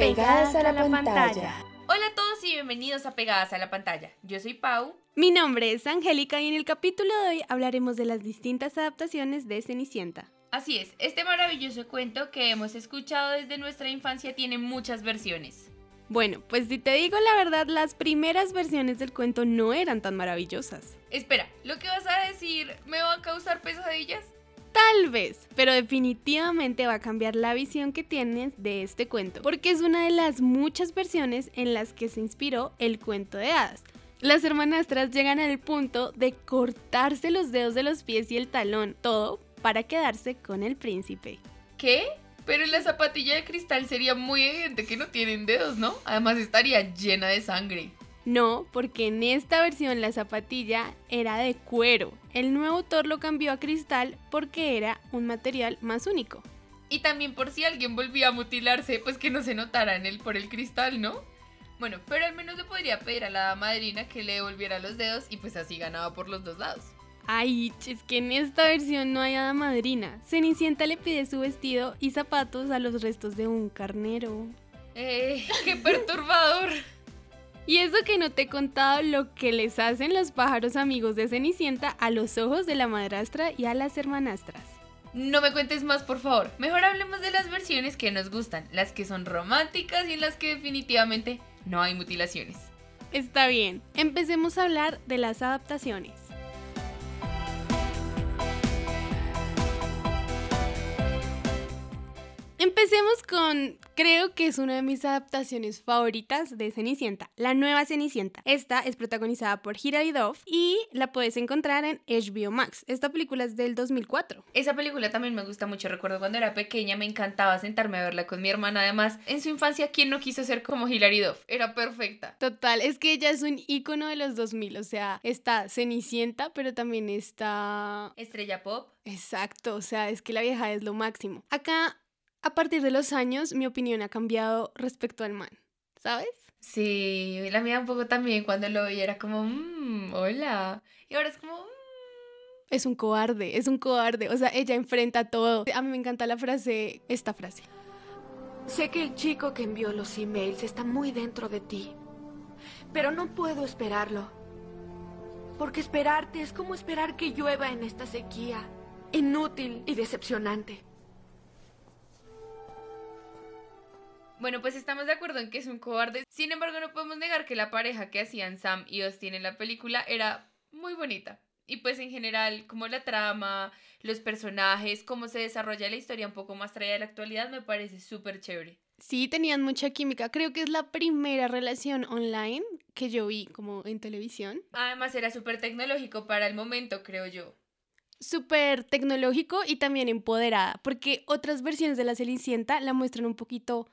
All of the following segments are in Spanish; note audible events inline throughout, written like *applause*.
Pegadas a la pantalla. Hola a todos y bienvenidos a Pegadas a la pantalla. Yo soy Pau. Mi nombre es Angélica y en el capítulo de hoy hablaremos de las distintas adaptaciones de Cenicienta. Así es, este maravilloso cuento que hemos escuchado desde nuestra infancia tiene muchas versiones. Bueno, pues si te digo la verdad, las primeras versiones del cuento no eran tan maravillosas. Espera, ¿lo que vas a decir me va a causar pesadillas? Tal vez, pero definitivamente va a cambiar la visión que tienes de este cuento, porque es una de las muchas versiones en las que se inspiró el cuento de hadas. Las hermanastras llegan al punto de cortarse los dedos de los pies y el talón, todo para quedarse con el príncipe. ¿Qué? Pero en la zapatilla de cristal sería muy evidente que no tienen dedos, ¿no? Además estaría llena de sangre. No, porque en esta versión la zapatilla era de cuero. El nuevo autor lo cambió a cristal porque era un material más único. Y también por si alguien volvía a mutilarse, pues que no se notara en él por el cristal, ¿no? Bueno, pero al menos le podría pedir a la madrina que le devolviera los dedos y pues así ganaba por los dos lados. Ay, es que en esta versión no hay hada madrina. Cenicienta le pide su vestido y zapatos a los restos de un carnero. Eh, qué perturbador. Y eso que no te he contado lo que les hacen los pájaros amigos de Cenicienta a los ojos de la madrastra y a las hermanastras. No me cuentes más, por favor. Mejor hablemos de las versiones que nos gustan, las que son románticas y en las que definitivamente no hay mutilaciones. Está bien, empecemos a hablar de las adaptaciones. Empecemos con, creo que es una de mis adaptaciones favoritas de Cenicienta, la nueva Cenicienta. Esta es protagonizada por Hilary Duff y la puedes encontrar en HBO Max. Esta película es del 2004. Esa película también me gusta mucho. Recuerdo cuando era pequeña me encantaba sentarme a verla con mi hermana. Además, en su infancia, ¿quién no quiso ser como Hilary Duff? Era perfecta. Total, es que ella es un icono de los 2000. O sea, está Cenicienta, pero también está... Estrella Pop. Exacto, o sea, es que la vieja es lo máximo. Acá a partir de los años mi opinión ha cambiado respecto al man, ¿sabes? Sí, la mía un poco también cuando lo vi era como, mmm, hola. Y ahora es como, mmm. Es un cobarde, es un cobarde. O sea, ella enfrenta todo. A mí me encanta la frase, esta frase. Sé que el chico que envió los emails está muy dentro de ti, pero no puedo esperarlo. Porque esperarte es como esperar que llueva en esta sequía. Inútil y decepcionante. Bueno, pues estamos de acuerdo en que es un cobarde. Sin embargo, no podemos negar que la pareja que hacían Sam y Austin en la película era muy bonita. Y pues en general, como la trama, los personajes, cómo se desarrolla la historia un poco más traída de la actualidad, me parece súper chévere. Sí, tenían mucha química. Creo que es la primera relación online que yo vi como en televisión. Además era súper tecnológico para el momento, creo yo. Súper tecnológico y también empoderada, porque otras versiones de la Cenicienta la muestran un poquito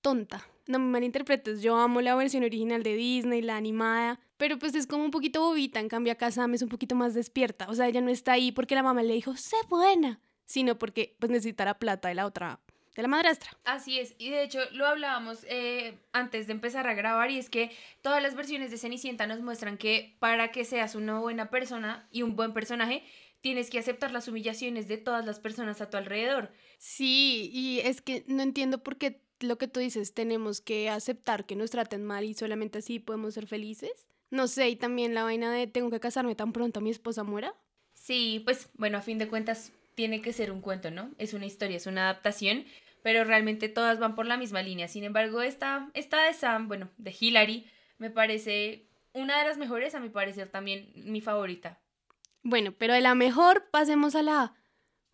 tonta. No me malinterpretes, yo amo la versión original de Disney, la animada, pero pues es como un poquito bobita, en cambio acá Sam es un poquito más despierta, o sea, ella no está ahí porque la mamá le dijo, sé buena, sino porque pues necesitará plata de la otra, de la madrastra. Así es, y de hecho lo hablábamos eh, antes de empezar a grabar y es que todas las versiones de Cenicienta nos muestran que para que seas una buena persona y un buen personaje, tienes que aceptar las humillaciones de todas las personas a tu alrededor. Sí, y es que no entiendo por qué lo que tú dices, tenemos que aceptar que nos traten mal y solamente así podemos ser felices. No sé, y también la vaina de tengo que casarme tan pronto mi esposa muera. Sí, pues bueno, a fin de cuentas tiene que ser un cuento, ¿no? Es una historia, es una adaptación, pero realmente todas van por la misma línea. Sin embargo, esta, esta de Sam, bueno, de Hillary, me parece una de las mejores, a mi parecer también mi favorita. Bueno, pero de la mejor pasemos a la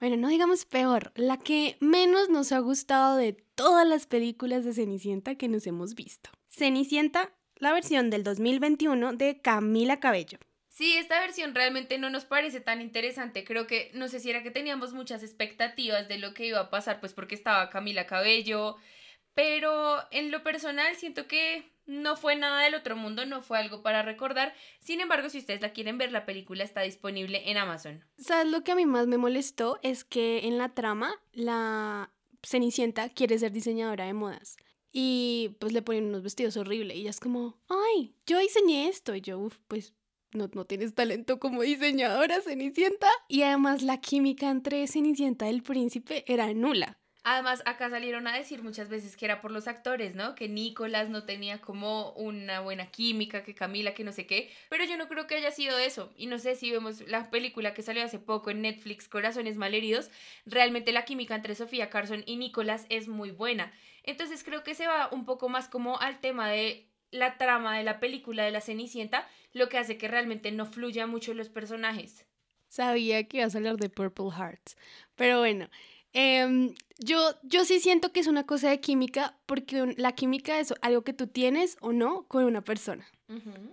bueno, no digamos peor, la que menos nos ha gustado de todas las películas de Cenicienta que nos hemos visto. Cenicienta, la versión del 2021 de Camila Cabello. Sí, esta versión realmente no nos parece tan interesante. Creo que, no sé si era que teníamos muchas expectativas de lo que iba a pasar, pues porque estaba Camila Cabello, pero en lo personal siento que no fue nada del otro mundo, no fue algo para recordar. Sin embargo, si ustedes la quieren ver, la película está disponible en Amazon. ¿Sabes lo que a mí más me molestó? Es que en la trama, la Cenicienta quiere ser diseñadora de modas. Y pues le ponen unos vestidos horribles. Y ella es como, ay, yo diseñé esto. Y yo, uff, pues no, no tienes talento como diseñadora, Cenicienta. Y además la química entre Cenicienta y el príncipe era nula. Además, acá salieron a decir muchas veces que era por los actores, ¿no? Que Nicolás no tenía como una buena química, que Camila, que no sé qué. Pero yo no creo que haya sido eso. Y no sé si vemos la película que salió hace poco en Netflix, Corazones Malheridos, realmente la química entre Sofía Carson y Nicolás es muy buena. Entonces creo que se va un poco más como al tema de la trama de la película de la Cenicienta, lo que hace que realmente no fluya mucho los personajes. Sabía que ibas a hablar de Purple Hearts. Pero bueno, em, yo, yo sí siento que es una cosa de química, porque la química es algo que tú tienes o no con una persona.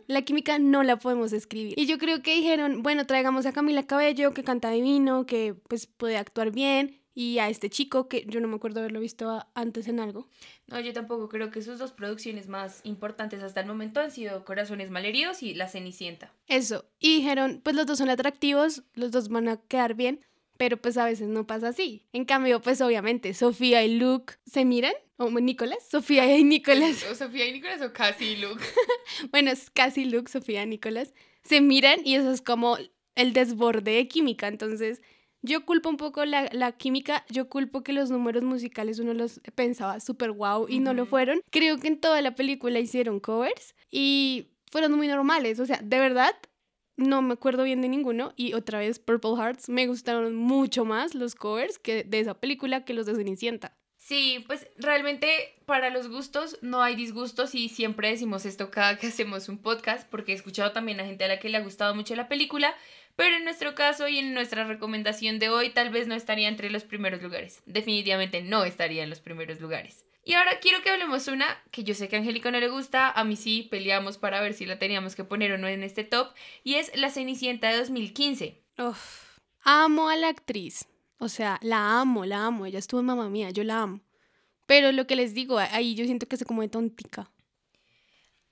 La química no la podemos escribir. Y yo creo que dijeron, bueno, traigamos a Camila Cabello, que canta divino, que pues puede actuar bien, y a este chico que yo no me acuerdo haberlo visto antes en algo. No, yo tampoco creo que sus dos producciones más importantes hasta el momento han sido Corazones Malheridos y La Cenicienta. Eso, y dijeron, pues los dos son atractivos, los dos van a quedar bien, pero pues a veces no pasa así. En cambio, pues obviamente, Sofía y Luke se miran, o Nicolás, Sofía y Nicolás. O Sofía y Nicolás o casi Luke. *laughs* bueno, es casi Luke, Sofía y Nicolás. Se miran y eso es como el desborde de química, entonces yo culpo un poco la, la, química, yo culpo que los números musicales uno los pensaba súper guau y no lo fueron. Creo que en toda la película hicieron covers y fueron muy normales, o sea, de verdad no me acuerdo bien de ninguno y otra vez Purple Hearts me gustaron mucho más los covers que de esa película que los de Cenicienta. Sí, pues realmente para los gustos no hay disgustos y siempre decimos esto cada que *laughs* hacemos un podcast porque he escuchado también a gente a la que le ha gustado mucho la película pero en nuestro caso y en nuestra recomendación de hoy tal vez no estaría entre los primeros lugares. Definitivamente no estaría en los primeros lugares. Y ahora quiero que hablemos una que yo sé que a Angélica no le gusta, a mí sí peleamos para ver si la teníamos que poner o no en este top, y es La Cenicienta de 2015. Uf, amo a la actriz, o sea, la amo, la amo, ella estuvo en Mamá Mía, yo la amo. Pero lo que les digo, ahí yo siento que se como de tontica.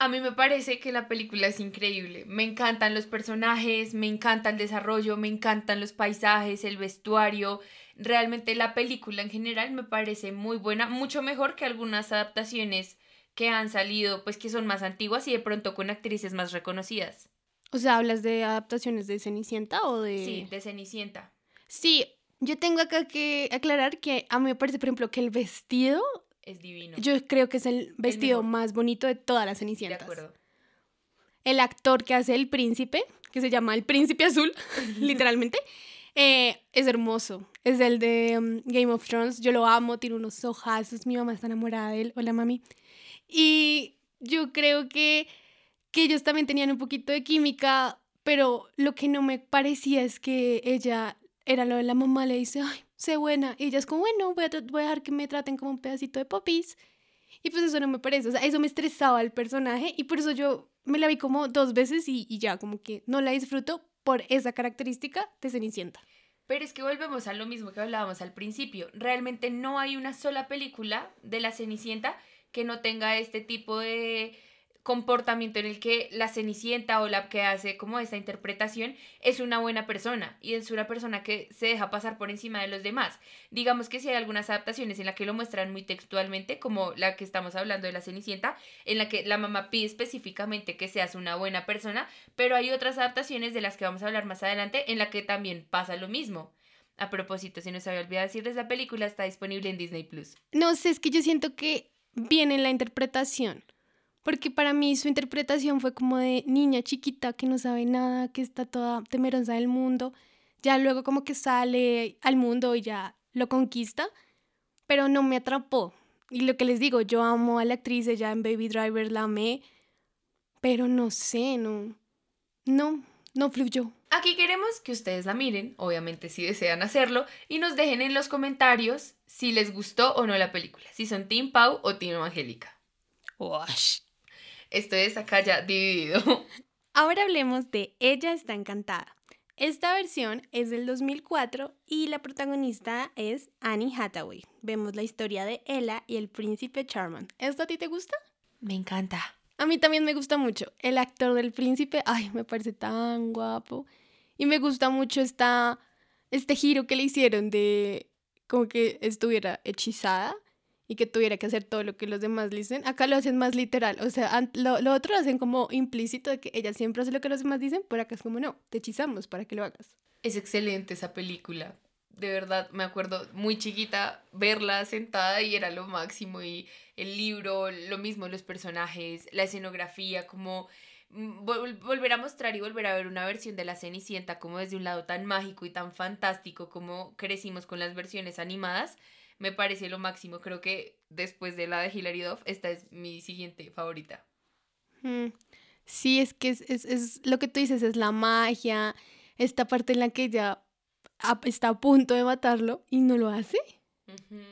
A mí me parece que la película es increíble. Me encantan los personajes, me encanta el desarrollo, me encantan los paisajes, el vestuario. Realmente la película en general me parece muy buena, mucho mejor que algunas adaptaciones que han salido, pues que son más antiguas y de pronto con actrices más reconocidas. O sea, ¿hablas de adaptaciones de Cenicienta o de...? Sí, de Cenicienta. Sí, yo tengo acá que aclarar que a mí me parece, por ejemplo, que el vestido es divino. Yo creo que es el vestido más bonito de todas las Cenicientas. De acuerdo. El actor que hace el príncipe, que se llama el príncipe azul, *laughs* literalmente, eh, es hermoso. Es el de um, Game of Thrones. Yo lo amo, tiene unos ojazos. Mi mamá está enamorada de él. Hola, mami. Y yo creo que, que ellos también tenían un poquito de química, pero lo que no me parecía es que ella era lo de la mamá, le dice, ay, sé buena. Y ella es como, bueno, voy a, voy a dejar que me traten como un pedacito de popis. Y pues eso no me parece, o sea, eso me estresaba el personaje y por eso yo me la vi como dos veces y, y ya, como que no la disfruto por esa característica de Cenicienta. Pero es que volvemos a lo mismo que hablábamos al principio. Realmente no hay una sola película de la Cenicienta que no tenga este tipo de comportamiento en el que la cenicienta o la que hace como esta interpretación es una buena persona y es una persona que se deja pasar por encima de los demás. Digamos que si hay algunas adaptaciones en las que lo muestran muy textualmente, como la que estamos hablando de la cenicienta, en la que la mamá pide específicamente que seas una buena persona, pero hay otras adaptaciones de las que vamos a hablar más adelante en la que también pasa lo mismo. A propósito, si no se había olvidado decirles, la película está disponible en Disney Plus. No sé, es que yo siento que viene la interpretación porque para mí su interpretación fue como de niña chiquita que no sabe nada, que está toda temerosa del mundo, ya luego como que sale al mundo y ya lo conquista, pero no me atrapó. Y lo que les digo, yo amo a la actriz, ella en Baby Driver la amé, pero no sé, no, no, no fluyó. Aquí queremos que ustedes la miren, obviamente si desean hacerlo, y nos dejen en los comentarios si les gustó o no la película, si son Team Pau o Team Angélica. Wash. Esto es acá ya dividido. *laughs* Ahora hablemos de Ella está encantada. Esta versión es del 2004 y la protagonista es Annie Hathaway. Vemos la historia de Ella y el príncipe Charmant. ¿Esto a ti te gusta? Me encanta. A mí también me gusta mucho. El actor del príncipe, ay, me parece tan guapo. Y me gusta mucho esta, este giro que le hicieron de como que estuviera hechizada y que tuviera que hacer todo lo que los demás dicen. Acá lo hacen más literal, o sea, lo, lo, otro lo hacen como implícito de que ella siempre hace lo que los demás dicen, pero acá es como no, te hechizamos para que lo hagas. Es excelente esa película. de verdad, me acuerdo muy chiquita verla sentada y era lo máximo. Y el libro, lo mismo, los personajes, la escenografía, como mm, volver a mostrar y volver a ver una versión de la Cenicienta como desde un lado tan mágico y tan fantástico como crecimos con las versiones animadas, me parece lo máximo. Creo que después de la de Hilary Duff, esta es mi siguiente favorita. Mm, sí, es que es, es, es, lo que tú dices, es la magia, esta parte en la que ella está a punto de matarlo y no lo hace.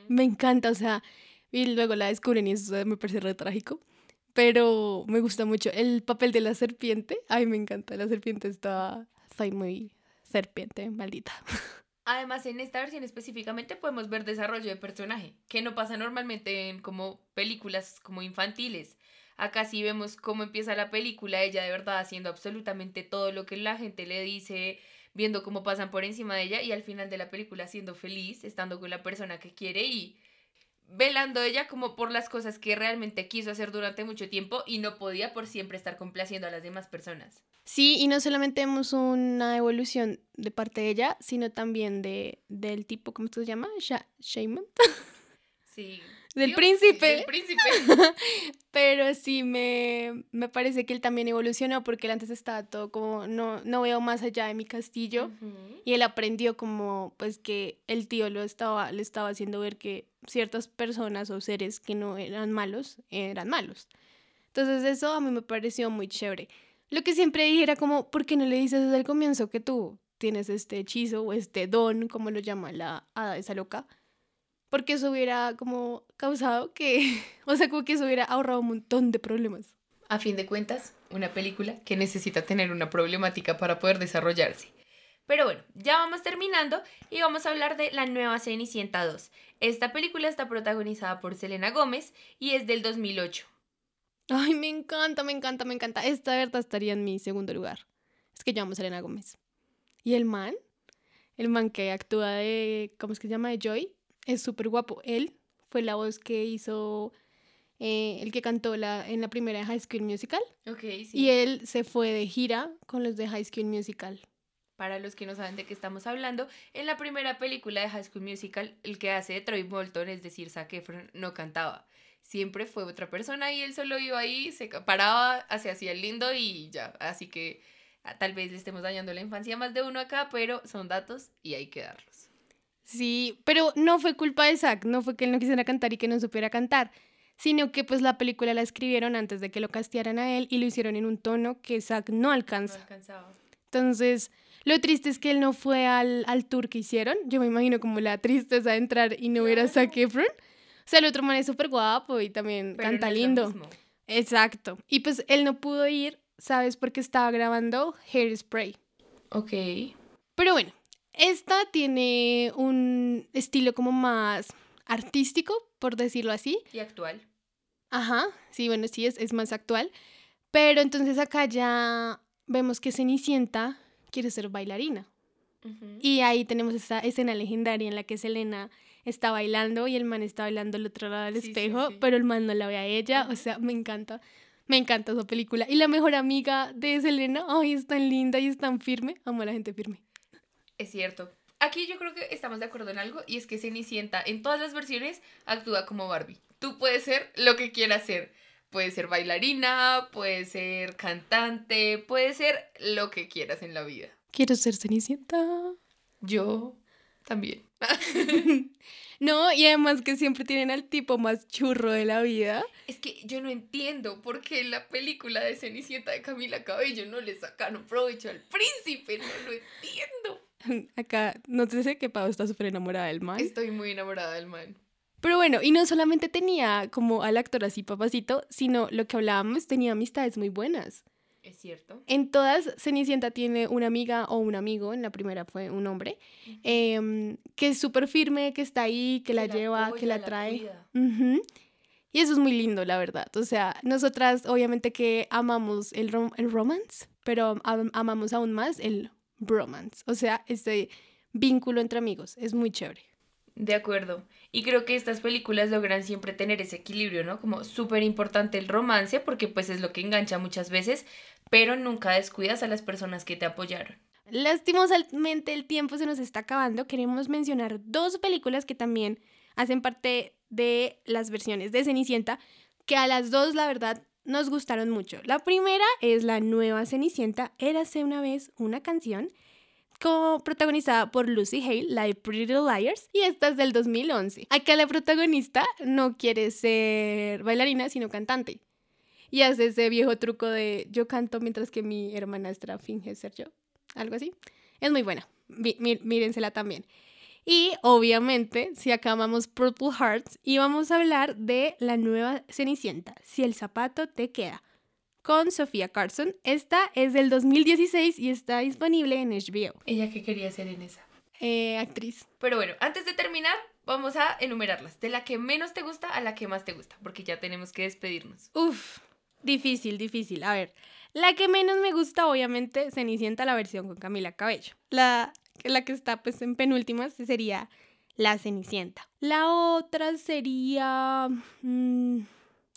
Me encanta, o sea, y luego la descubren y eso me parece re trágico. Pero me gusta mucho el papel de la serpiente. Ay, me encanta. La serpiente está. Soy muy serpiente, maldita. *laughs* Además, en esta versión específicamente podemos ver desarrollo de personaje, que no pasa normalmente en como películas como infantiles. Acá sí vemos cómo empieza la película, ella de verdad haciendo absolutamente todo lo que la gente le dice, viendo cómo pasan por encima de ella y al final de la película siendo feliz, estando con la persona que quiere y velando ella como por las cosas que realmente quiso hacer durante mucho tiempo y no podía por siempre estar complaciendo a las demás personas. Sí, y no solamente vemos una evolución de parte de ella, sino también de, del tipo, ¿cómo se llama? Shaman. *laughs* Sí. Del príncipe. Del príncipe. *laughs* Pero sí me, me, parece que él también evolucionó porque él antes estaba todo como, no, no veo más allá de mi castillo. Y él aprendió como, pues que el tío lo estaba, le estaba haciendo ver que ciertas personas o seres que no eran malos, eran malos. Entonces eso a mí me pareció muy chévere. Lo que siempre dije era como, ¿por qué no le dices desde el comienzo que tú tienes este hechizo o este don, como lo llama la hada esa loca? porque eso hubiera como causado que, *laughs* o sea, como que eso hubiera ahorrado un montón de problemas. A fin de cuentas, una película que necesita tener una problemática para poder desarrollarse. Pero bueno, ya vamos terminando y vamos a hablar de la nueva Cenicienta 2. Esta película está protagonizada por Selena Gómez y es del 2008. Ay, me encanta, me encanta, me encanta. Esta verdad estaría en mi segundo lugar. Es que llamo Selena Gómez. ¿Y el man? El man que actúa de, ¿cómo es que se llama? De Joy es súper guapo. Él fue la voz que hizo, eh, el que cantó la, en la primera de High School Musical. Ok, sí. Y él se fue de gira con los de High School Musical. Para los que no saben de qué estamos hablando, en la primera película de High School Musical, el que hace de Troy Bolton, es decir, Zac Efron, no cantaba. Siempre fue otra persona y él solo iba ahí, se paraba, se hacía el lindo y ya. Así que ah, tal vez le estemos dañando la infancia más de uno acá, pero son datos y hay que darlos. Sí, pero no fue culpa de Zack, no fue que él no quisiera cantar y que no supiera cantar, sino que pues la película la escribieron antes de que lo castearan a él y lo hicieron en un tono que Zack no alcanza. No alcanzaba. Entonces, lo triste es que él no fue al, al, tour que hicieron. Yo me imagino como la tristeza de entrar y no ver a Zac Efron. O sea, el otro man es súper guapo y también canta lindo. Exacto. Y pues él no pudo ir, ¿sabes? Porque estaba grabando Hairspray. Ok. Pero bueno, esta tiene un estilo como más artístico, por decirlo así. Y actual. Ajá, sí, bueno, sí, es, es más actual. Pero entonces acá ya vemos que Cenicienta quiere ser bailarina. Y ahí tenemos esa escena legendaria en la que Selena está bailando y el man está bailando al otro lado del espejo, pero el man no la ve a ella. O sea, me encanta. Me encanta esa película. Y la mejor amiga de Selena, ay, es tan linda y es tan firme. Amo a la gente firme. Es cierto. Aquí yo creo que estamos de acuerdo en algo y es que Cenicienta en todas las versiones actúa como Barbie. Tú puedes ser lo que quieras ser. Puedes ser bailarina, puedes ser cantante, puedes ser lo que quieras en la vida. Quiero ser Cenicienta. Yo también. *laughs* no, y además que siempre tienen al tipo más churro de la vida. Es que yo no entiendo por qué en la película de Cenicienta de Camila Cabello no le sacaron provecho al príncipe, no lo entiendo. *laughs* Acá, no sé qué Pau está súper enamorada del man. Estoy muy enamorada del man. Pero bueno, y no solamente tenía como al actor así papacito, sino lo que hablábamos, tenía amistades muy buenas. Es cierto. En todas, Cenicienta tiene una amiga o un amigo, en la primera fue un hombre, em, que es súper firme, que está ahí, que, la, lleva, que la, trae. Y eso es muy lindo, la verdad. O sea, nosotras obviamente que amamos el, el romance, pero amamos aún más el bromance, o sea, este vínculo entre amigos, es muy chévere. De acuerdo. Y creo que estas películas logran siempre tener ese equilibrio, ¿no? Como súper importante el romance, porque pues es lo que engancha muchas veces, pero nunca descuidas a las personas que te apoyaron. Lastimosamente el tiempo se nos está acabando. Queremos mencionar dos películas que también hacen parte de las versiones de Cenicienta, que a las dos, la verdad, nos gustaron mucho. La primera es la nueva Cenicienta, Érase una vez una canción, protagonizada por Lucy Hale, la de Pretty Little Liars, y esta es del 2011. Acá la protagonista no quiere ser bailarina, sino cantante. Y hace ese viejo truco de yo canto mientras que mi hermanastra finge ser yo. Algo así. Es muy buena. mírensela también. Y obviamente, si acabamos Purple Hearts, íbamos a hablar de la nueva Cenicienta, Si el zapato te queda, con Sofía Carson. Esta es del 2016 y está disponible en HBO. ¿Ella qué quería hacer en esa? Eh, actriz. Pero bueno, antes de terminar, vamos a enumerarlas. De la que menos te gusta a la que más te gusta, porque ya tenemos que despedirnos. Uf, difícil, difícil. A ver, la que menos me gusta, obviamente, Cenicienta, la versión con Camila Cabello. La la que está pues en penúltimas sería La Cenicienta. La otra sería mm,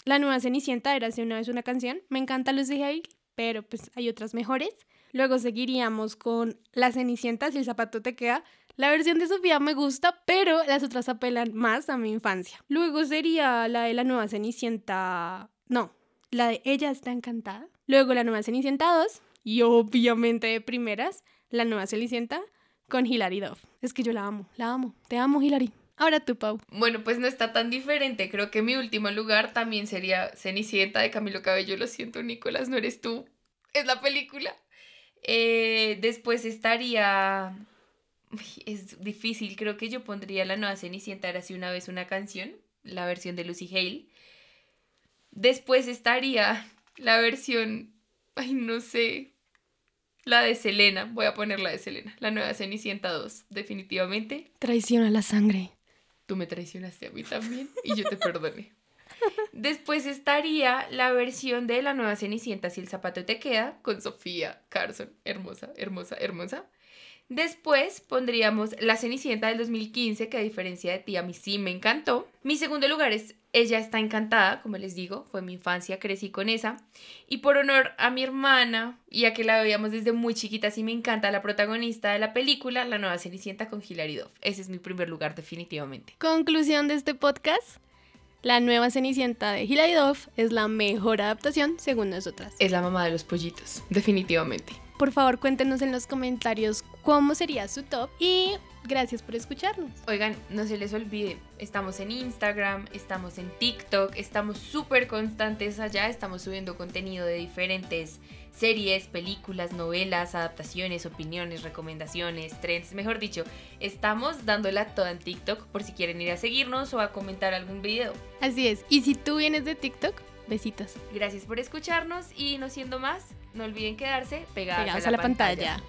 La Nueva Cenicienta, era hace una vez una canción. Me encanta Lucy Hale, pero pues hay otras mejores. Luego seguiríamos con La Cenicienta, si el zapato te queda. La versión de Sofía me gusta, pero las otras apelan más a mi infancia. Luego sería la de la nueva Cenicienta. No, la de Ella está encantada. Luego la nueva Cenicienta 2. Y obviamente de primeras, la nueva Cenicienta con Hilary Duff. Es que yo la amo, la amo. Te amo, Hilary. Ahora tú, Pau. Bueno, pues no está tan diferente. Creo que mi último lugar también sería Cenicienta de Camilo Cabello. Lo siento, Nicolás, no eres tú. Es la película. Eh, después estaría... Es difícil. Creo que yo pondría la nueva Cenicienta. Era así una vez una canción. La versión de Lucy Hale. Después estaría la versión... Ay, no sé. La de Selena, voy a poner la de Selena, la nueva Cenicienta 2, definitivamente. Traiciona la sangre. Tú me traicionaste a mí también y yo te perdoné. *laughs* Después estaría la versión de la nueva Cenicienta, si el zapato te queda, con Sofía Carson, hermosa, hermosa, hermosa. Después pondríamos La Cenicienta del 2015, que a diferencia de ti, a mí sí me encantó. Mi segundo lugar es Ella está encantada, como les digo, fue mi infancia, crecí con esa. Y por honor a mi hermana, y a que la veíamos desde muy chiquita, sí me encanta la protagonista de la película, La Nueva Cenicienta con Hilary Duff. Ese es mi primer lugar definitivamente. Conclusión de este podcast. La nueva Cenicienta de Hilary Duff es la mejor adaptación según nosotras. Es la mamá de los pollitos, definitivamente. Por favor, cuéntenos en los comentarios cómo sería su top y gracias por escucharnos. Oigan, no se les olvide, estamos en Instagram, estamos en TikTok, estamos súper constantes allá, estamos subiendo contenido de diferentes series, películas, novelas, adaptaciones, opiniones, recomendaciones, trends, mejor dicho, estamos dándola toda en TikTok por si quieren ir a seguirnos o a comentar algún video. Así es, y si tú vienes de TikTok, besitos. Gracias por escucharnos y no siendo más, no olviden quedarse pegados, a la, pantalla.